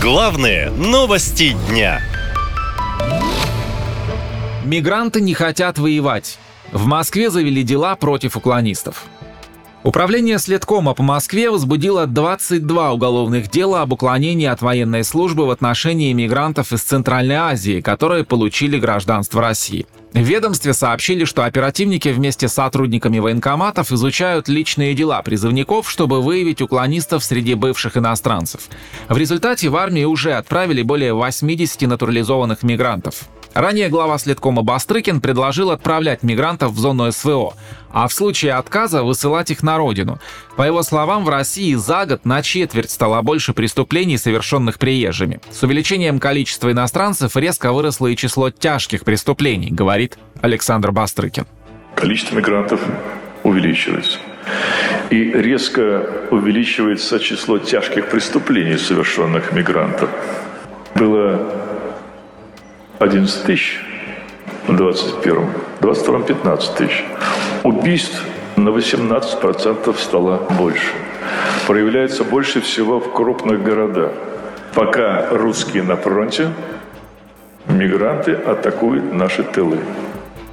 Главные новости дня. Мигранты не хотят воевать. В Москве завели дела против уклонистов. Управление следкома по Москве возбудило 22 уголовных дела об уклонении от военной службы в отношении мигрантов из Центральной Азии, которые получили гражданство России. В ведомстве сообщили, что оперативники вместе с сотрудниками военкоматов изучают личные дела призывников, чтобы выявить уклонистов среди бывших иностранцев. В результате в армии уже отправили более 80 натурализованных мигрантов. Ранее глава следкома Бастрыкин предложил отправлять мигрантов в зону СВО, а в случае отказа высылать их на родину. По его словам, в России за год на четверть стало больше преступлений, совершенных приезжими. С увеличением количества иностранцев резко выросло и число тяжких преступлений, говорит Александр Бастрыкин. Количество мигрантов увеличивается. И резко увеличивается число тяжких преступлений, совершенных мигрантов. Было 11 тысяч в 21 в 22 15 тысяч. Убийств на 18% стало больше. Проявляется больше всего в крупных городах. Пока русские на фронте, мигранты атакуют наши тылы.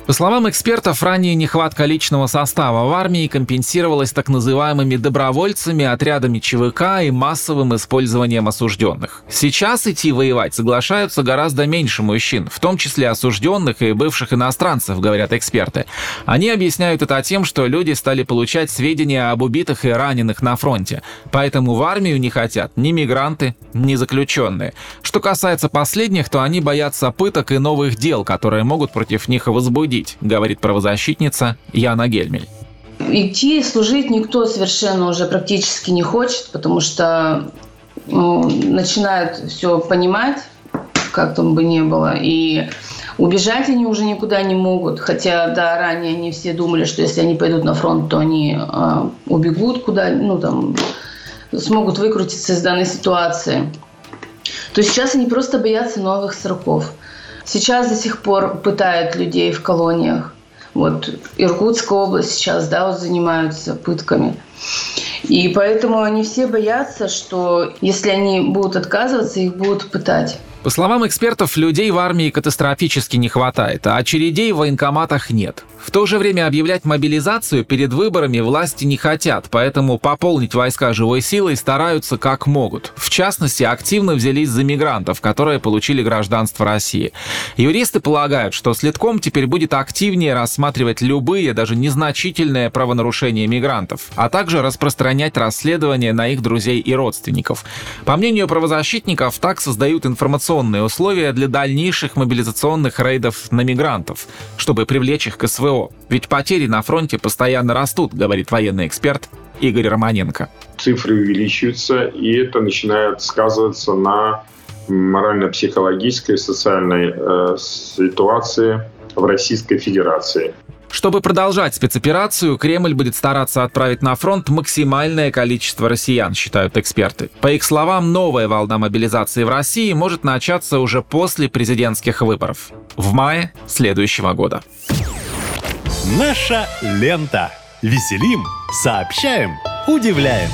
По словам экспертов, ранее нехватка личного состава в армии компенсировалась так называемыми добровольцами, отрядами ЧВК и массовым использованием осужденных. Сейчас идти воевать соглашаются гораздо меньше мужчин, в том числе осужденных и бывших иностранцев, говорят эксперты. Они объясняют это тем, что люди стали получать сведения об убитых и раненых на фронте, поэтому в армию не хотят ни мигранты, ни заключенные. Что касается последних, то они боятся пыток и новых дел, которые могут против них возбудить судить, говорит правозащитница Яна Гельмель. Идти служить никто совершенно уже практически не хочет, потому что ну, начинают все понимать, как там бы ни было, и убежать они уже никуда не могут. Хотя, да, ранее они все думали, что если они пойдут на фронт, то они э, убегут куда, ну там, смогут выкрутиться из данной ситуации. То сейчас они просто боятся новых сроков. Сейчас до сих пор пытают людей в колониях. Вот Иркутская область сейчас, да, вот занимаются пытками. И поэтому они все боятся, что если они будут отказываться, их будут пытать. По словам экспертов, людей в армии катастрофически не хватает, а очередей в военкоматах нет. В то же время объявлять мобилизацию перед выборами власти не хотят, поэтому пополнить войска живой силой стараются как могут. В частности, активно взялись за мигрантов, которые получили гражданство России. Юристы полагают, что следком теперь будет активнее рассматривать любые, даже незначительные правонарушения мигрантов, а также распространять расследования на их друзей и родственников. По мнению правозащитников, так создают информационные информационные условия для дальнейших мобилизационных рейдов на мигрантов, чтобы привлечь их к СВО. Ведь потери на фронте постоянно растут, говорит военный эксперт Игорь Романенко. Цифры увеличиваются, и это начинает сказываться на морально-психологической, социальной э, ситуации в Российской Федерации. Чтобы продолжать спецоперацию, Кремль будет стараться отправить на фронт максимальное количество россиян, считают эксперты. По их словам, новая волна мобилизации в России может начаться уже после президентских выборов в мае следующего года. Наша лента. Веселим, сообщаем, удивляем.